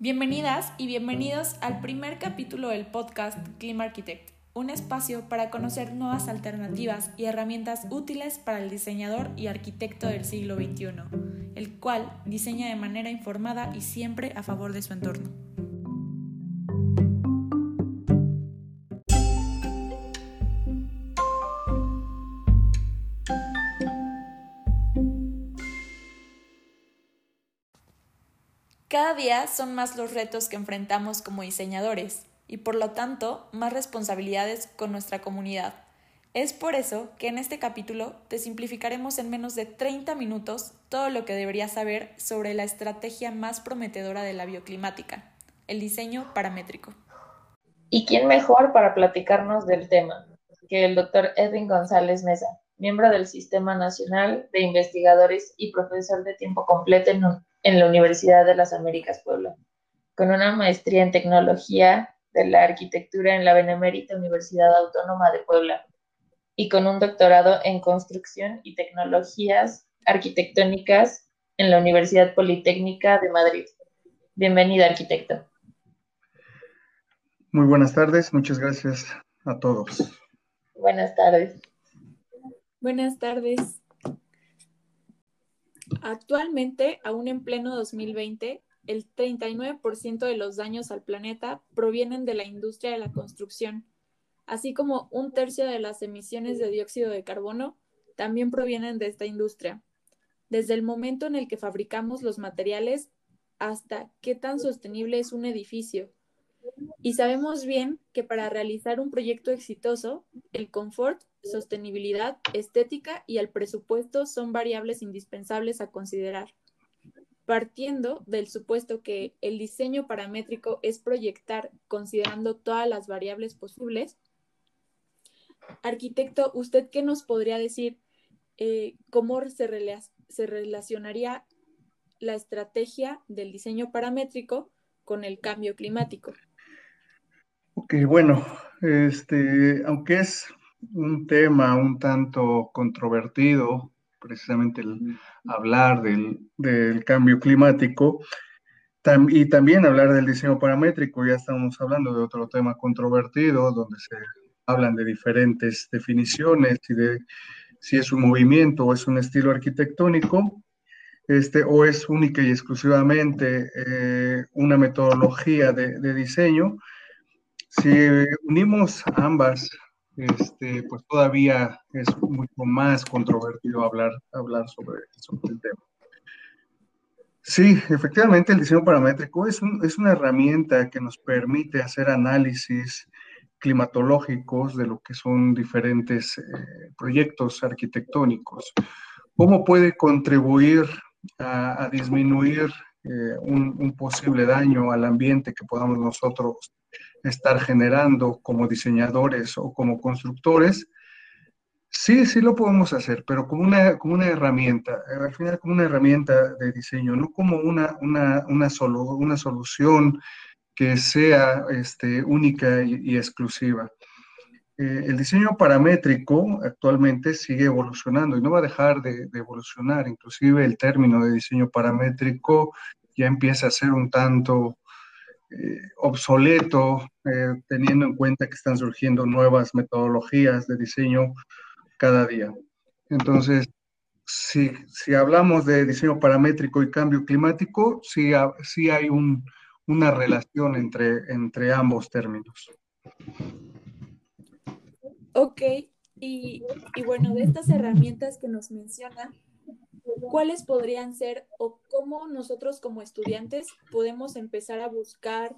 Bienvenidas y bienvenidos al primer capítulo del podcast Clima Architect, un espacio para conocer nuevas alternativas y herramientas útiles para el diseñador y arquitecto del siglo XXI, el cual diseña de manera informada y siempre a favor de su entorno. Cada día son más los retos que enfrentamos como diseñadores y por lo tanto más responsabilidades con nuestra comunidad. Es por eso que en este capítulo te simplificaremos en menos de 30 minutos todo lo que deberías saber sobre la estrategia más prometedora de la bioclimática, el diseño paramétrico. ¿Y quién mejor para platicarnos del tema que el doctor Edwin González Mesa, miembro del Sistema Nacional de Investigadores y profesor de tiempo completo en en la Universidad de las Américas Puebla, con una maestría en tecnología de la arquitectura en la Benemérita Universidad Autónoma de Puebla y con un doctorado en construcción y tecnologías arquitectónicas en la Universidad Politécnica de Madrid. Bienvenida, arquitecto. Muy buenas tardes, muchas gracias a todos. Buenas tardes. Buenas tardes. Actualmente, aún en pleno 2020, el 39% de los daños al planeta provienen de la industria de la construcción, así como un tercio de las emisiones de dióxido de carbono también provienen de esta industria. Desde el momento en el que fabricamos los materiales hasta qué tan sostenible es un edificio. Y sabemos bien que para realizar un proyecto exitoso, el confort sostenibilidad, estética y el presupuesto son variables indispensables a considerar. Partiendo del supuesto que el diseño paramétrico es proyectar considerando todas las variables posibles, arquitecto, ¿usted qué nos podría decir? Eh, ¿Cómo se, se relacionaría la estrategia del diseño paramétrico con el cambio climático? Ok, bueno, este, aunque es un tema un tanto controvertido, precisamente el hablar del, cambio climático y también hablar del diseño paramétrico. Ya estamos hablando de otro tema controvertido, donde se hablan de diferentes definiciones y de si es un movimiento o es un estilo arquitectónico, este, o es única y exclusivamente eh, una metodología de, de diseño. Si unimos ambas este, pues todavía es mucho más controvertido hablar, hablar sobre, el tema. Sí, efectivamente el diseño paramétrico es, es una herramienta que nos permite hacer análisis climatológicos de lo que son diferentes eh, proyectos arquitectónicos. ¿Cómo puede contribuir a, disminuir eh, un, posible daño al ambiente que podamos nosotros estar generando como diseñadores o como constructores, sí, sí lo podemos hacer, pero como una, como una herramienta, eh, al final como una herramienta de diseño, no como una, una, una, una solución que sea este, única y, exclusiva. Eh, el diseño paramétrico actualmente sigue evolucionando y no va a dejar de, de, evolucionar. Inclusive el término de diseño paramétrico ya empieza a ser un tanto eh, obsoleto, eh, teniendo en cuenta que están surgiendo nuevas metodologías de diseño cada día. Entonces, si, si hablamos de diseño paramétrico y cambio climático, sí, hay un, una relación entre, entre ambos términos. Ok, y, y bueno, de estas herramientas que nos mencionan, ¿cuáles podrían ser o cómo nosotros como estudiantes podemos empezar a buscar,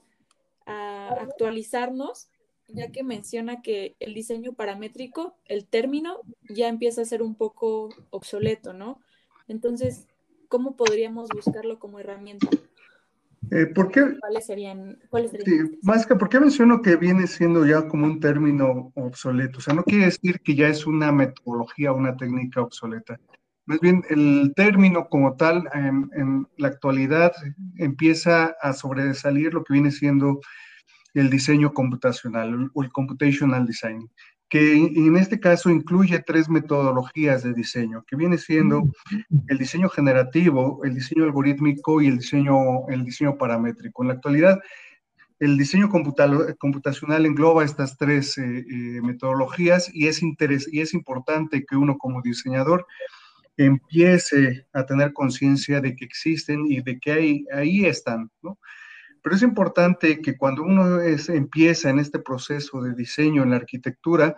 a actualizarnos, ya que menciona que el diseño paramétrico, el término, ya empieza a ser un poco obsoleto, ¿no? Entonces, ¿cómo podríamos buscarlo como herramienta? Eh, ¿por qué? ¿Cuáles serían? Cuáles serían? Sí, más que, ¿por qué menciono que viene siendo ya como un término obsoleto? O sea, no quiere decir que ya es una metodología, una técnica obsoleta. Más bien, el término como tal, en, la actualidad, empieza a sobresalir lo que viene siendo el diseño computacional o el computational design. que en este caso incluye tres metodologías de diseño, que viene siendo el diseño generativo, el diseño algorítmico y el diseño, el diseño paramétrico. En la actualidad, el diseño computacional engloba estas tres eh, eh, metodologías y es, y es importante que uno como diseñador empiece a tener conciencia de que existen y de que ahí, ahí están, ¿no? Pero es importante que cuando uno empieza en este proceso de diseño en la arquitectura,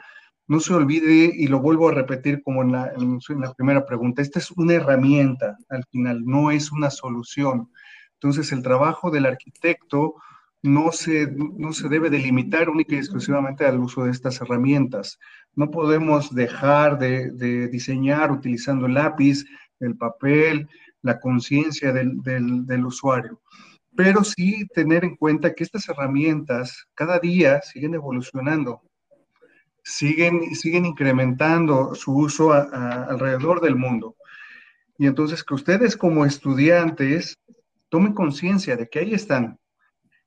no se olvide, y lo vuelvo a repetir como en la, en la primera pregunta, esta es una herramienta al final, no es una solución. Entonces el trabajo del arquitecto no se, no se debe delimitar única y exclusivamente al uso de estas herramientas. No podemos dejar de, diseñar utilizando el lápiz, el papel, la conciencia del, del, del usuario pero sí tener en cuenta que estas herramientas cada día siguen evolucionando, siguen, siguen incrementando su uso alrededor del mundo. Y entonces que ustedes como estudiantes tomen conciencia de que ahí están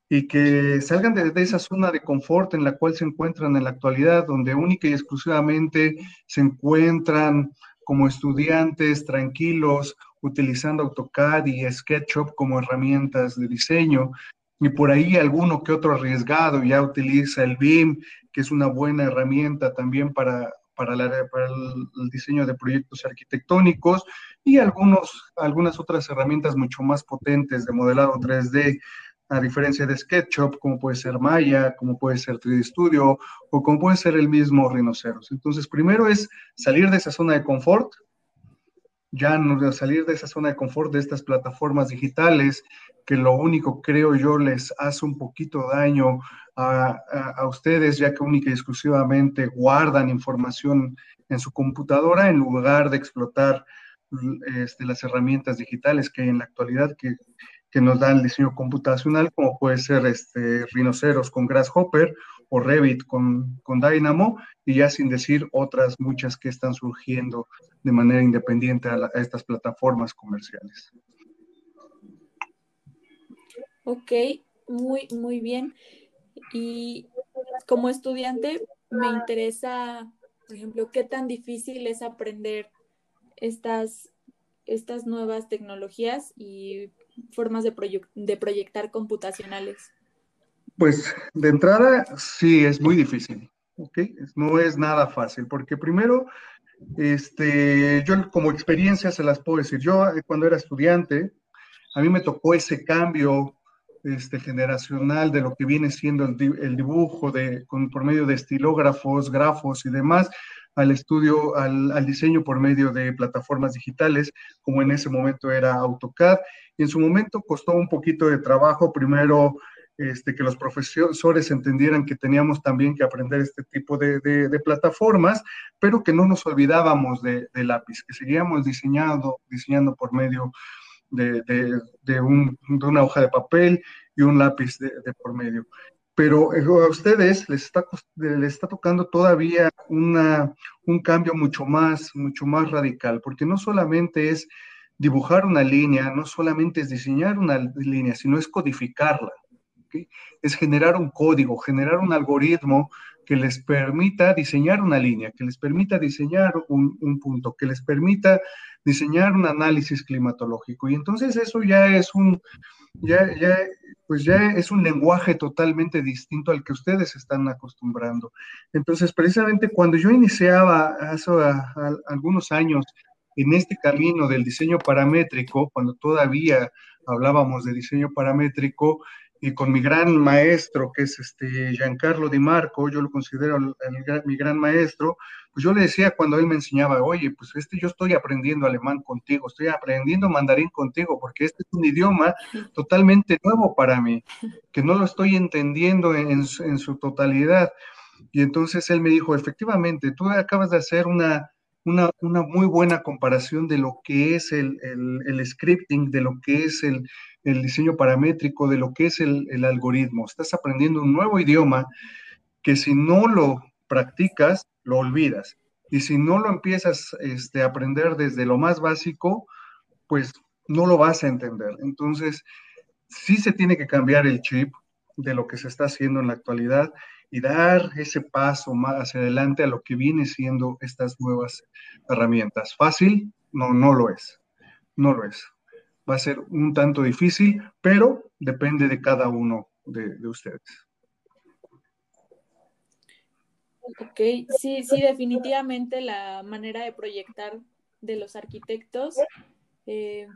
y que salgan de, de, esa zona de confort en la cual se encuentran en la actualidad, donde única y exclusivamente se encuentran como estudiantes tranquilos, utilizando AutoCAD y SketchUp como herramientas de diseño. Y por ahí alguno que otro arriesgado ya utiliza el BIM, que es una buena herramienta también para, para, para el, diseño de proyectos arquitectónicos y algunos, algunas otras herramientas mucho más potentes de modelado 3D, a diferencia de SketchUp, como puede ser Maya, como puede ser 3D Studio o como puede ser el mismo Rhinoceros. Entonces, primero es salir de esa zona de confort, ya no salir de esa zona de confort de estas plataformas digitales, que lo único creo yo les hace un poquito daño a, a, ustedes, ya que única y exclusivamente guardan información en su computadora en lugar de explotar este, las herramientas digitales que en la actualidad que, que nos dan el diseño computacional, como puede ser este, Rhinoceros con Grasshopper o Revit con, con Dynamo, y ya sin decir otras muchas que están surgiendo de manera independiente a estas plataformas comerciales. Ok, muy, muy bien. Y como estudiante me interesa, por ejemplo, qué tan difícil es aprender estas, estas nuevas tecnologías y formas de, de proyectar computacionales. Pues de entrada sí es muy difícil, ¿ok? No es nada fácil, porque primero, este, yo como experiencia se las puedo decir, yo eh, cuando era estudiante, a mí me tocó ese cambio este, generacional de lo que viene siendo el, el dibujo de, con, por medio de estilógrafos, grafos y demás, al estudio, al, diseño por medio de plataformas digitales, como en ese momento era AutoCAD. Y en su momento costó un poquito de trabajo, primero este, que los profesores entendieran que teníamos también que aprender este tipo de, de, de plataformas, pero que no nos olvidábamos de, de, lápiz, que seguíamos diseñando, diseñando por medio de, un, una hoja de papel y un lápiz de, por medio. Pero eh, a ustedes les está, les está tocando todavía una, un cambio mucho más, mucho más radical, porque no solamente es dibujar una línea, no solamente es diseñar una línea, sino es codificarla. Es generar un código, generar un algoritmo que les permita diseñar una línea, que les permita diseñar un, un, punto, que les permita diseñar un análisis climatológico. Y entonces eso ya es un, ya, ya, pues ya es un lenguaje totalmente distinto al que ustedes están acostumbrando. Entonces, precisamente cuando yo iniciaba hace algunos años en este camino del diseño paramétrico, cuando todavía hablábamos de diseño paramétrico, y con mi gran maestro, que es este Giancarlo Di Marco, yo lo considero el, el, mi gran maestro, pues yo le decía cuando él me enseñaba, oye, pues este yo estoy aprendiendo alemán contigo, estoy aprendiendo mandarín contigo, porque este es un idioma totalmente nuevo para mí, que no lo estoy entendiendo en, en, en su totalidad. Y entonces él me dijo, efectivamente, tú acabas de hacer una, una, una muy buena comparación de lo que es el, el, el scripting, de lo que es el, el diseño paramétrico, de lo que es el, algoritmo. Estás aprendiendo un nuevo idioma que si no lo practicas, lo olvidas. Y si no lo empiezas este, a aprender desde lo más básico, pues no lo vas a entender. Entonces, sí se tiene que cambiar el chip de lo que se está haciendo en la actualidad y dar ese paso más hacia adelante a lo que viene siendo estas nuevas herramientas. Fácil, no, no lo es, no lo es. Va a ser un tanto difícil, pero depende de cada uno de, ustedes. Ok, sí, sí, definitivamente la manera de proyectar de los arquitectos eh,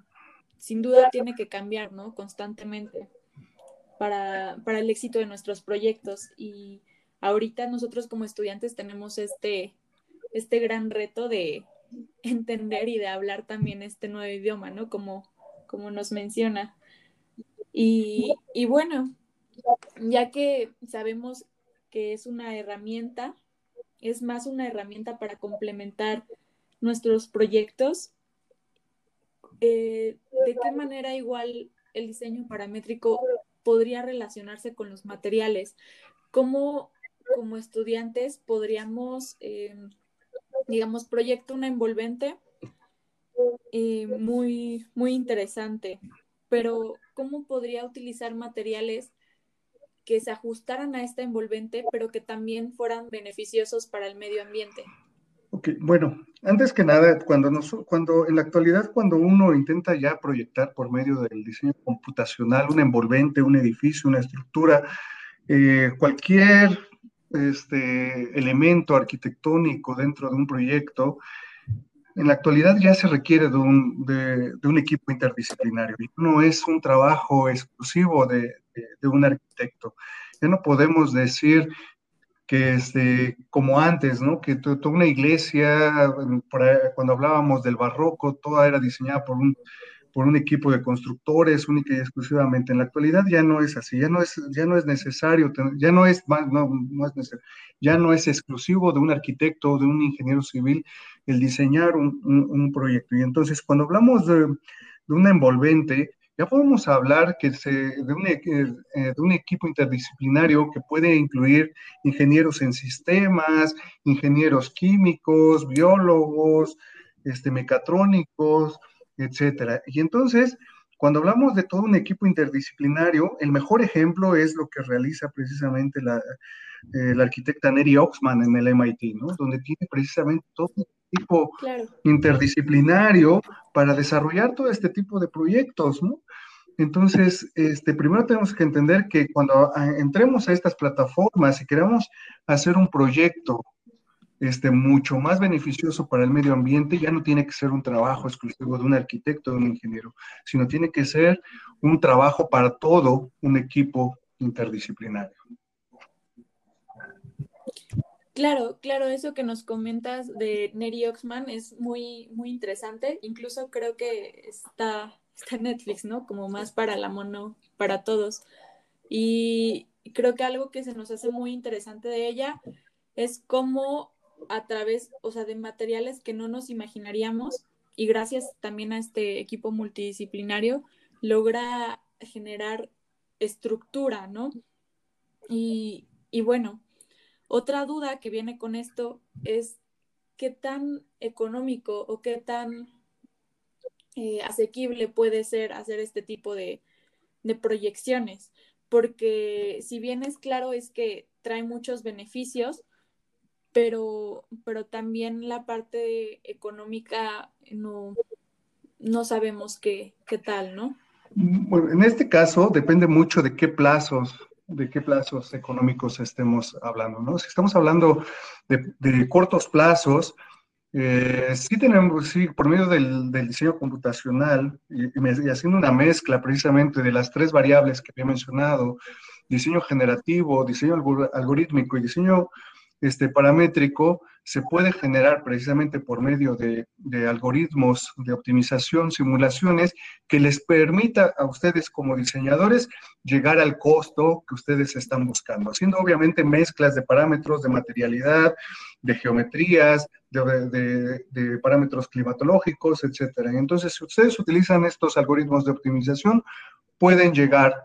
sin duda tiene que cambiar, ¿no? Constantemente para, para, el éxito de nuestros proyectos. Y ahorita nosotros como estudiantes tenemos este, este gran reto de entender y de hablar también este nuevo idioma, ¿no? Como, como nos menciona. Y, y bueno, ya que sabemos que es una herramienta, es más una herramienta para complementar nuestros proyectos, eh, ¿de qué manera igual el diseño paramétrico podría relacionarse con los materiales? ¿Cómo como estudiantes podríamos, eh, digamos, proyectar una envolvente eh, muy, muy interesante, pero ¿cómo podría utilizar materiales que se ajustaran a esta envolvente, pero que también fueran beneficiosos para el medio ambiente? Ok, bueno, antes que nada, cuando, nos, cuando en la actualidad, cuando uno intenta ya proyectar por medio del diseño computacional un envolvente, un edificio, una estructura, eh, cualquier este, elemento arquitectónico dentro de un proyecto, en la actualidad ya se requiere de un, de, un equipo interdisciplinario. No es un trabajo exclusivo de, de un arquitecto. Ya no podemos decir que este, como antes, ¿no? Que toda una iglesia, cuando hablábamos del barroco, toda era diseñada por un, por un equipo de constructores única y exclusivamente. En la actualidad ya no es así, ya no es, ya no es necesario, ya no es, no, no es necesario, ya no es exclusivo de un arquitecto o de un ingeniero civil el diseñar un, proyecto. Y entonces, cuando hablamos de, de una envolvente, ya podemos hablar que se, de, un, eh, de, un, equipo interdisciplinario que puede incluir ingenieros en sistemas, ingenieros químicos, biólogos, este, mecatrónicos, etcétera. Y entonces, cuando hablamos de todo un equipo interdisciplinario, el mejor ejemplo es lo que realiza precisamente la, eh, arquitecta Neri Oxman en el MIT, ¿no? Donde tiene precisamente todo equipo interdisciplinario para desarrollar todo este tipo de proyectos, ¿no? Entonces, este, primero tenemos que entender que cuando ah, entremos a estas plataformas y queramos hacer un proyecto este, mucho más beneficioso para el medio ambiente, ya no tiene que ser un trabajo exclusivo de un arquitecto o de un ingeniero, sino tiene que ser un trabajo para todo un equipo interdisciplinario. Claro, claro, eso que nos comentas de Neri Oxman es muy, muy interesante. Incluso creo que está, está en Netflix, ¿no? Como más para la mono, para todos. Y creo que algo que se nos hace muy interesante de ella es cómo a través, o sea, de materiales que no nos imaginaríamos y gracias también a este equipo multidisciplinario, logra generar estructura, ¿no? Y, y bueno, otra duda que viene con esto es qué tan económico o qué tan eh, asequible puede ser hacer este tipo de, proyecciones, porque si bien es claro es que trae muchos beneficios, pero, pero también la parte económica no, no sabemos qué, qué tal, ¿no? Bueno, en este caso depende mucho de qué plazos de qué plazos económicos estemos hablando, ¿no? Si estamos hablando de, cortos plazos, eh, sí tenemos, sí, por medio del, diseño computacional y, haciendo una mezcla precisamente de las tres variables que había mencionado, diseño generativo, diseño algorítmico y diseño este, paramétrico, se puede generar precisamente por medio de, algoritmos de optimización, simulaciones, que les permita a ustedes como diseñadores llegar al costo que ustedes están buscando, haciendo obviamente mezclas de parámetros de materialidad, de geometrías, de, parámetros climatológicos, etcétera. Entonces, si ustedes utilizan estos algoritmos de optimización, pueden llegar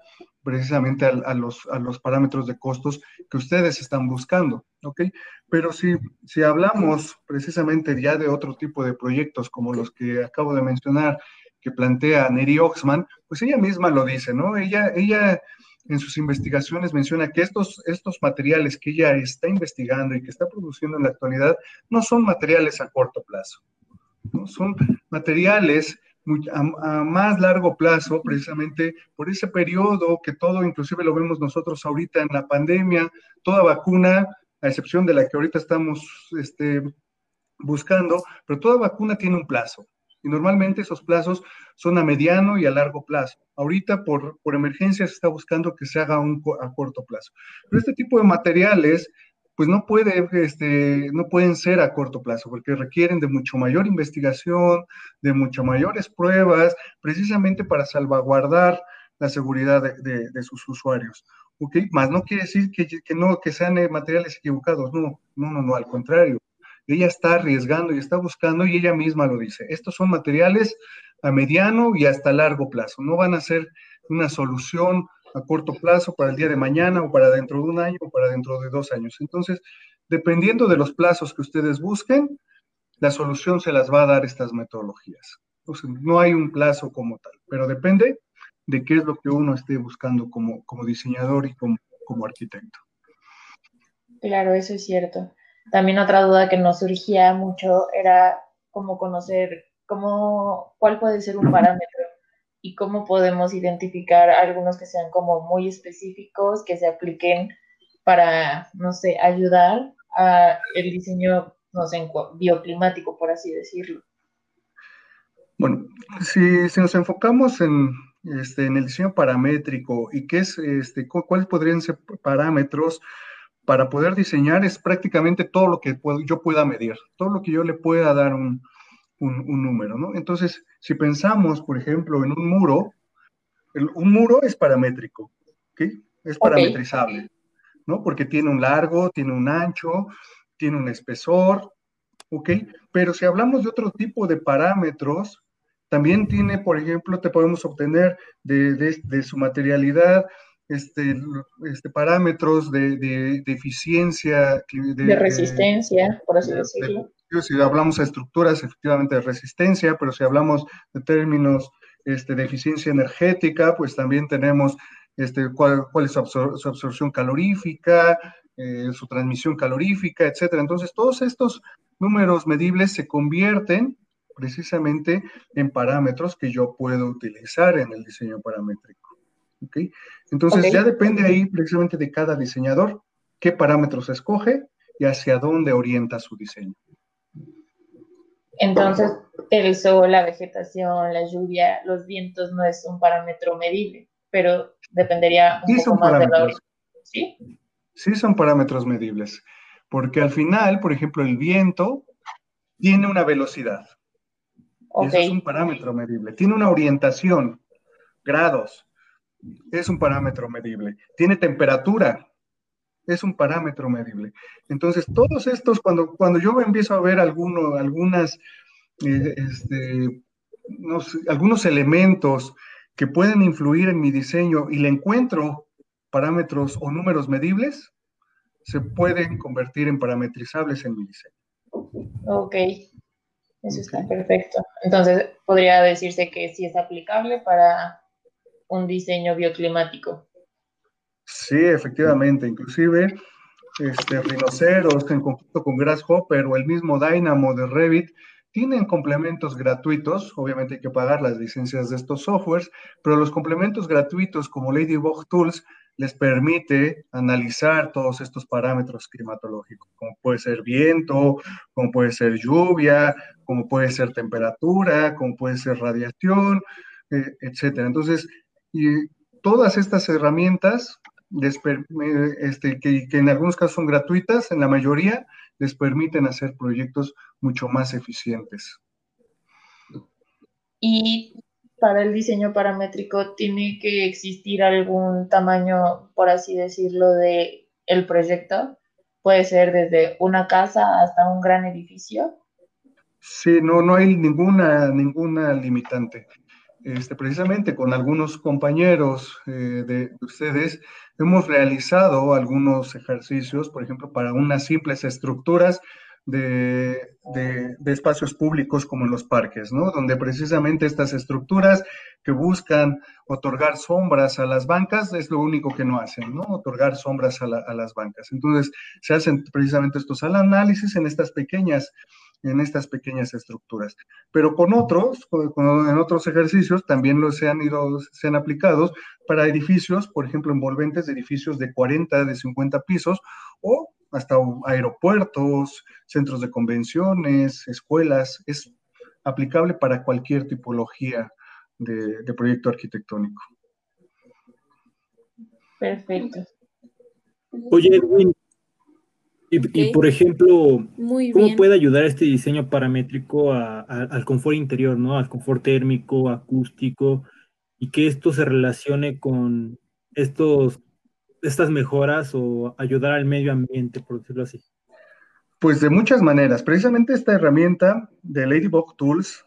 precisamente a, los, a los parámetros de costos que ustedes están buscando, ¿ok? Pero si, si hablamos precisamente ya de otro tipo de proyectos como los que acabo de mencionar, que plantea Neri Oxman, pues ella misma lo dice, ¿no? Ella, ella en sus investigaciones menciona que estos, estos materiales que ella está investigando y que está produciendo en la actualidad no son materiales a corto plazo, ¿no? son materiales a, más largo plazo, precisamente por ese periodo que todo, inclusive lo vemos nosotros ahorita en la pandemia, toda vacuna, a excepción de la que ahorita estamos este, buscando, pero toda vacuna tiene un plazo. Y normalmente esos plazos son a mediano y a largo plazo. Ahorita por, por emergencia se está buscando que se haga un, a corto plazo. Pero este tipo de materiales pues no, puede, este, no pueden ser a corto plazo, porque requieren de mucho mayor investigación, de mucho mayores pruebas, precisamente para salvaguardar la seguridad de, sus usuarios. ¿Ok? Más no quiere decir que, no, que sean eh, materiales equivocados, no, no, no, no, al contrario. Ella está arriesgando y está buscando y ella misma lo dice. Estos son materiales a mediano y hasta largo plazo. No van a ser una solución a corto plazo para el día de mañana o para dentro de un año o para dentro de dos años. Entonces, dependiendo de los plazos que ustedes busquen, la solución se las va a dar estas metodologías. no hay un plazo como tal, pero depende de qué es lo que uno esté buscando como, como diseñador y como, como arquitecto. Claro, eso es cierto. También otra duda que nos surgía mucho era cómo conocer cómo, cuál puede ser un parámetro y cómo podemos identificar algunos que sean como muy específicos, que se apliquen para, no sé, ayudar a el diseño, no sé, bioclimático, por así decirlo. Bueno, si, nos enfocamos en, este, en el diseño paramétrico y qué es, este, cuáles podrían ser parámetros para poder diseñar, es prácticamente todo lo que yo pueda medir, todo lo que yo le pueda dar un, un, número, ¿no? Entonces, si pensamos, por ejemplo, en un muro, un muro es paramétrico, ¿ok? Es parametrizable, ¿no? Porque tiene un largo, tiene un ancho, tiene un espesor, ¿ok? Pero si hablamos de otro tipo de parámetros, también tiene, por ejemplo, te podemos obtener de, su materialidad, este, este, parámetros de, de, eficiencia. De, resistencia, por así decirlo si hablamos de estructuras, efectivamente de resistencia, pero si hablamos de términos este, de eficiencia energética, pues también tenemos este, cuál, es su, absorción calorífica, eh, su transmisión calorífica, etcétera. Entonces, todos estos números medibles se convierten precisamente en parámetros que yo puedo utilizar en el diseño paramétrico. ¿Okay? Entonces, ya depende ahí precisamente de cada diseñador qué parámetros escoge y hacia dónde orienta su diseño. Entonces, el sol, la vegetación, la lluvia, los vientos no es un parámetro medible, pero dependería un poco más de la ¿Sí? Sí son parámetros medibles, porque al final, por ejemplo, el viento tiene una velocidad. Eso es un parámetro medible. Tiene una orientación, grados. Es un parámetro medible. Tiene temperatura es un parámetro medible. Entonces, todos estos, cuando, cuando yo empiezo a ver alguno, algunas, eh, este, algunos elementos que pueden influir en mi diseño y le encuentro parámetros o números medibles, se pueden convertir en parametrizables en mi diseño. Ok, eso está perfecto. Entonces, podría decirse que sí es aplicable para un diseño bioclimático. Sí, efectivamente, inclusive este, Rhinoceros en conjunto con Grasshopper o el mismo Dynamo de Revit tienen complementos gratuitos, obviamente hay que pagar las licencias de estos softwares, pero los complementos gratuitos como Ladybug Tools les permite analizar todos estos parámetros climatológicos, como puede ser viento, como puede ser lluvia, como puede ser temperatura, como puede ser radiación, eh, etcétera. Entonces, y todas estas herramientas este, que, en algunos casos son gratuitas, en la mayoría les permiten hacer proyectos mucho más eficientes. Y para el diseño paramétrico tiene que existir algún tamaño, por así decirlo, de el proyecto. Puede ser desde una casa hasta un gran edificio. Sí, no, no hay ninguna, ninguna limitante. Este, precisamente con algunos compañeros eh, de ustedes hemos realizado algunos ejercicios, por ejemplo, para unas simples estructuras, de, espacios públicos como los parques, ¿no? Donde precisamente estas estructuras que buscan otorgar sombras a las bancas es lo único que no hacen, ¿no? Otorgar sombras a, a las bancas. Entonces, se hacen precisamente estos análisis en estas pequeñas en estas pequeñas estructuras. Pero con otros, en otros ejercicios también los se han ido, se han aplicado para edificios, por ejemplo, envolventes de edificios de 40, de 50 pisos o hasta aeropuertos, centros de convenciones, escuelas. Es aplicable para cualquier tipología de, de proyecto arquitectónico. Perfecto. Oye, Edwin, y, por ejemplo, ¿cómo puede ayudar este diseño paramétrico al confort interior, ¿no? Al confort térmico, acústico, y que esto se relacione con estos, estas mejoras o ayudar al medio ambiente, por decirlo así? Pues de muchas maneras. Precisamente esta herramienta de Ladybug Tools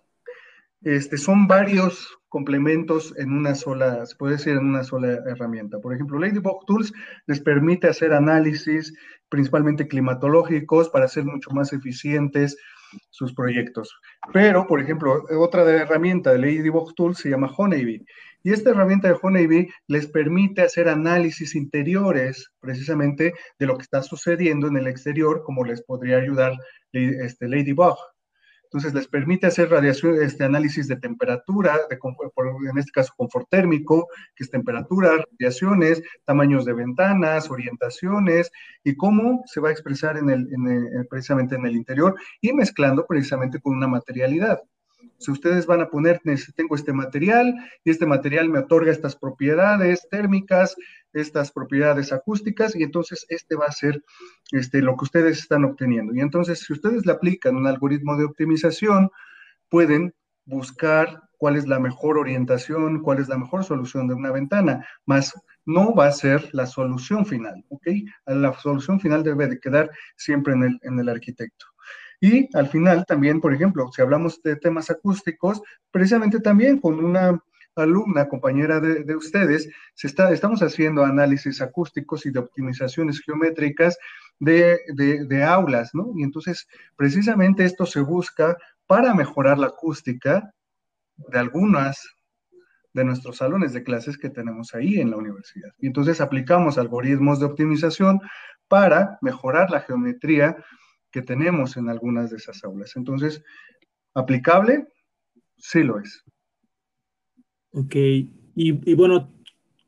este, son varios complementos en una sola, se puede decir en una sola herramienta. Por ejemplo, Ladybug Tools les permite hacer análisis principalmente climatológicos para hacer mucho más eficientes sus proyectos. Pero, por ejemplo, otra de herramienta de Ladybug Tools se llama Honeybee. Y esta herramienta de Honeybee les permite hacer análisis interiores precisamente de lo que está sucediendo en el exterior, como les podría ayudar este, Ladybug. Entonces les permite hacer radiación, este análisis de temperatura, de, en este caso confort térmico, que es temperatura, radiaciones, tamaños de ventanas, orientaciones y cómo se va a expresar en el, precisamente en el interior y mezclando precisamente con una materialidad. Si ustedes van a poner, tengo este material y este material me otorga estas propiedades térmicas, estas propiedades acústicas y entonces este va a ser este, lo que ustedes están obteniendo. Y entonces si ustedes le aplican un algoritmo de optimización, pueden buscar cuál es la mejor orientación, cuál es la mejor solución de una ventana, más no va a ser la solución final, ¿ok? La solución final debe de quedar siempre en el, en el arquitecto. Y al final también, por ejemplo, si hablamos de temas acústicos, precisamente también con una alumna, compañera de, ustedes, se está, estamos haciendo análisis acústicos y de optimizaciones geométricas de, de, aulas, ¿no? Y entonces, precisamente esto se busca para mejorar la acústica de algunas de nuestros salones de clases que tenemos ahí en la universidad. Y entonces aplicamos algoritmos de optimización para mejorar la geometría que tenemos en algunas de esas aulas. Entonces, ¿aplicable? Sí lo es. Ok, y, bueno,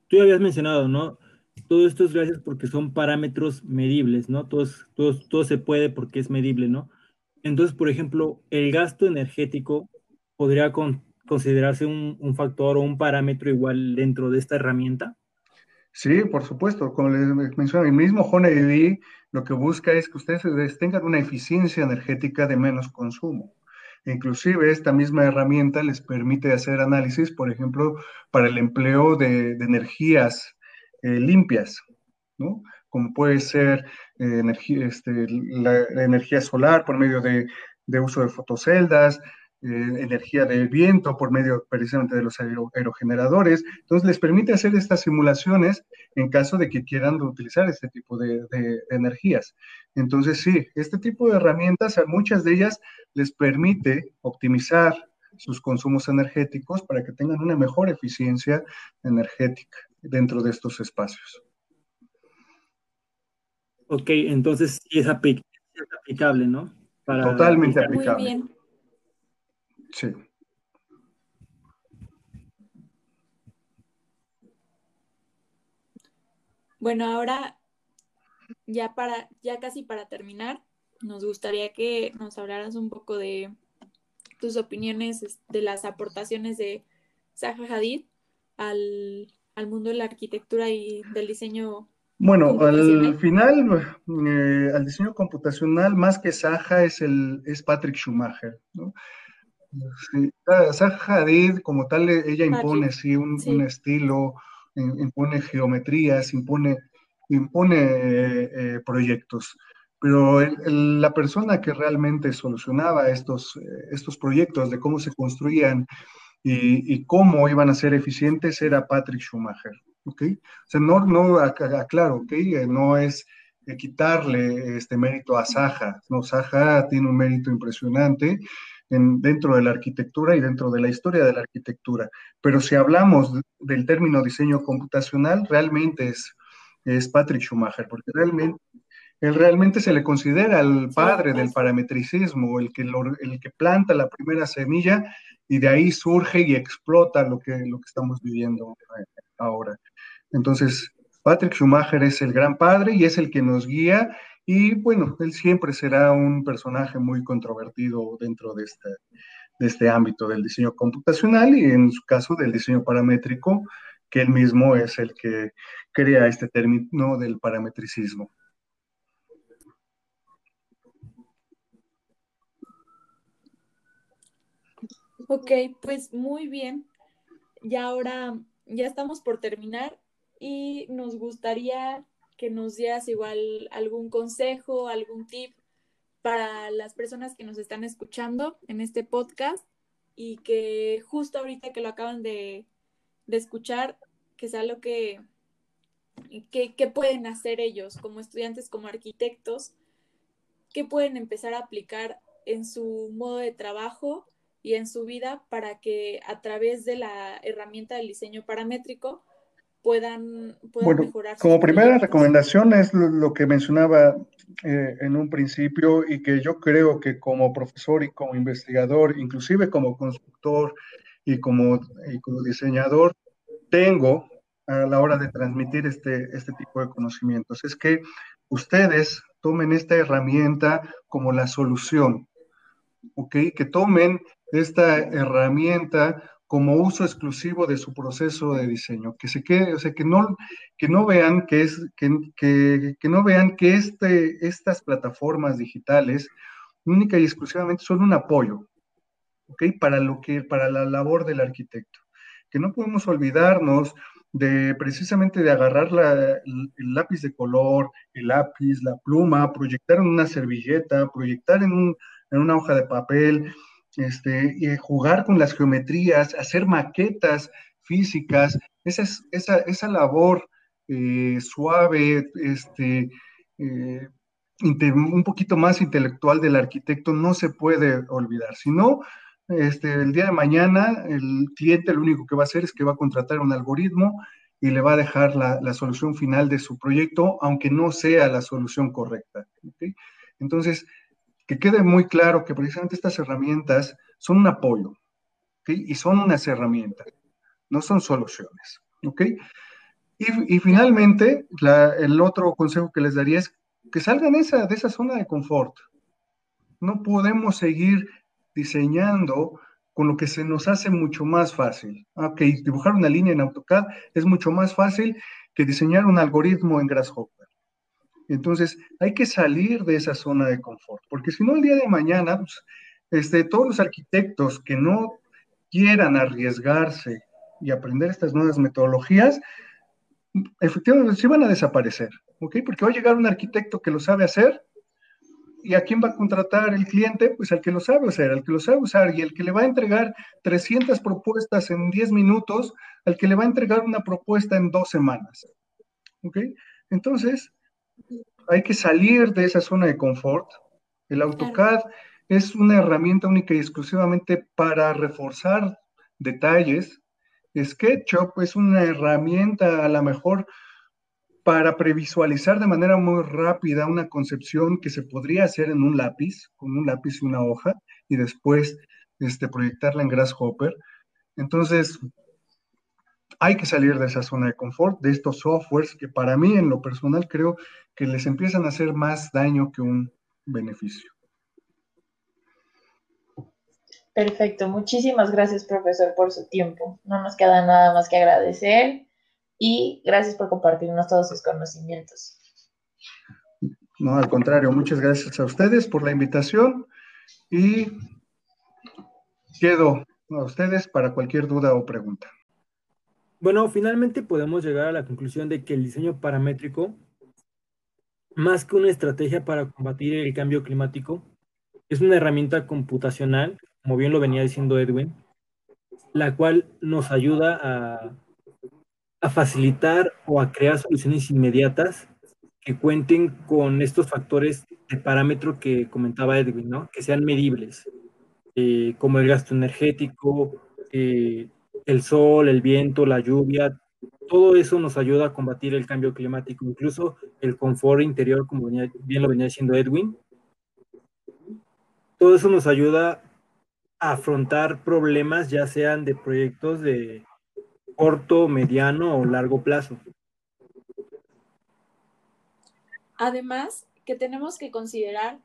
tú ya habías mencionado, ¿no? Todo esto es gracias porque son parámetros medibles, ¿no? Todo, todo, todo se puede porque es medible, ¿no? Entonces, por ejemplo, el gasto energético podría considerarse un, un, factor o un parámetro igual dentro de esta herramienta. Sí, por supuesto. Como les mencioné, el mismo Honeybee lo que busca es que ustedes tengan una eficiencia energética de menos consumo. Inclusive esta misma herramienta les permite hacer análisis, por ejemplo, para el empleo de, energías eh, limpias, ¿no? Como puede ser eh, energía, este, la, energía solar por medio de, de uso de fotoceldas, energía del viento por medio precisamente de los aerogeneradores. Entonces les permite hacer estas simulaciones en caso de que quieran utilizar este tipo de, energías. Entonces sí, este tipo de herramientas, muchas de ellas les permite optimizar sus consumos energéticos para que tengan una mejor eficiencia energética dentro de estos espacios. Ok, entonces sí es, aplicable, ¿no? Totalmente aplicable. Muy bien. Sí. Bueno, ahora ya para, ya casi para terminar, nos gustaría que nos hablaras un poco de tus opiniones de las aportaciones de Zaha Hadid al, mundo de la arquitectura y del diseño. Bueno, al final, eh, al diseño computacional, más que Zaha, es, el, es Patrick Schumacher. ¿no? Sí. Hadid, como tal, ella impone sí, un, estilo, impone geometrías, impone, impone eh, proyectos. Pero la persona que realmente solucionaba estos, eh, estos proyectos de cómo se construían y, cómo iban a ser eficientes era Patrick Schumacher. ¿okay? O sea, no, no aclaro, ¿okay? no es quitarle este mérito a Saja. No, Saja tiene un mérito impresionante en, dentro de la arquitectura y dentro de la historia de la arquitectura. Pero si hablamos del término diseño computacional, realmente es, es Patrick Schumacher, porque realmente él realmente se le considera el padre del parametricismo, el que, el que planta la primera semilla y de ahí surge y explota lo que, lo que estamos viviendo ahora. Entonces, Patrick Schumacher es el gran padre y es el que nos guía y bueno, él siempre será un personaje muy controvertido dentro de este, de este ámbito del diseño computacional y en su caso del diseño paramétrico, que él mismo es el que crea este término del parametricismo. Ok, pues muy bien. Y ahora ya estamos por terminar y nos gustaría que nos dieras igual algún consejo, algún tip para las personas que nos están escuchando en este podcast y que justo ahorita que lo acaban de, escuchar, que sea lo que, que, pueden hacer ellos como estudiantes, como arquitectos, que pueden empezar a aplicar en su modo de trabajo y en su vida para que a través de la herramienta del diseño paramétrico puedan, bueno, mejorar. Como primera recomendación es lo, que mencionaba eh, en un principio y que yo creo que como profesor y como investigador, inclusive como constructor y como, y como diseñador, tengo a la hora de transmitir este, este tipo de conocimientos. Es que ustedes tomen esta herramienta como la solución, ¿ok? Que tomen esta herramienta como uso exclusivo de su proceso de diseño, que se quede, o sea, que no, que no vean que es, que, que, no vean que este, estas plataformas digitales única y exclusivamente son un apoyo, ¿ok? Para lo que, para la labor del arquitecto. Que no podemos olvidarnos de precisamente de agarrar el, lápiz de color, el lápiz, la pluma, proyectar en una servilleta, proyectar en, un, en una hoja de papel, este, y jugar con las geometrías, hacer maquetas físicas, esa, esa, esa labor eh, suave, este, eh, un poquito más intelectual del arquitecto no se puede olvidar. Si no, este, el día de mañana el cliente lo único que va a hacer es que va a contratar un algoritmo y le va a dejar la, solución final de su proyecto, aunque no sea la solución correcta. Entonces, que quede muy claro que precisamente estas herramientas son un apoyo, Y son unas herramientas, no son soluciones, ¿ok? Y, finalmente, el otro consejo que les daría es que salgan esa, de esa zona de confort. No podemos seguir diseñando con lo que se nos hace mucho más fácil. Ok, dibujar una línea en AutoCAD es mucho más fácil que diseñar un algoritmo en Grasshopper. Entonces, hay que salir de esa zona de confort, porque si no, el día de mañana, pues, este, todos los arquitectos que no quieran arriesgarse y aprender estas nuevas metodologías, efectivamente se van a desaparecer, ¿ok? Porque va a llegar un arquitecto que lo sabe hacer y a quién va a contratar el cliente, pues al que lo sabe hacer, al que lo sabe usar y el que le va a entregar 300 propuestas en 10 minutos, al que le va a entregar una propuesta en dos semanas, ¿ok? Entonces, hay que salir de esa zona de confort. El AutoCAD es una herramienta única y exclusivamente para reforzar detalles. SketchUp es una herramienta a lo mejor para previsualizar de manera muy rápida una concepción que se podría hacer en un lápiz, con un lápiz y una hoja, y después este, proyectarla en Grasshopper. Entonces, hay que salir de esa zona de confort, de estos softwares que para mí en lo personal creo que les empiezan a hacer más daño que un beneficio. Perfecto, muchísimas gracias profesor por su tiempo. No nos queda nada más que agradecer y gracias por compartirnos todos sus conocimientos. No, al contrario, muchas gracias a ustedes por la invitación y quedo a ustedes para cualquier duda o pregunta. Bueno, finalmente podemos llegar a la conclusión de que el diseño paramétrico, más que una estrategia para combatir el cambio climático, es una herramienta computacional, como bien lo venía diciendo Edwin, la cual nos ayuda a, facilitar o a crear soluciones inmediatas que cuenten con estos factores de parámetro que comentaba Edwin, ¿no? Que sean medibles, eh, como el gasto energético, eh, el sol, el viento, la lluvia, todo eso nos ayuda a combatir el cambio climático, incluso el confort interior, como bien lo venía diciendo Edwin. Todo eso nos ayuda a afrontar problemas, ya sean de proyectos de corto, mediano o largo plazo. Además, que tenemos que considerar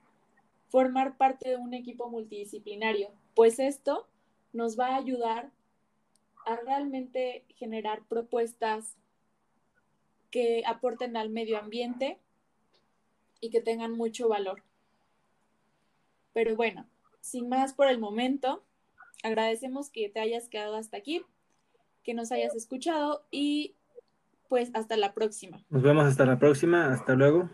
formar parte de un equipo multidisciplinario, pues esto nos va a ayudar a realmente generar propuestas que aporten al medio ambiente y que tengan mucho valor. Pero bueno, sin más por el momento, agradecemos que te hayas quedado hasta aquí, que nos hayas escuchado y pues hasta la próxima. Nos vemos hasta la próxima, hasta luego.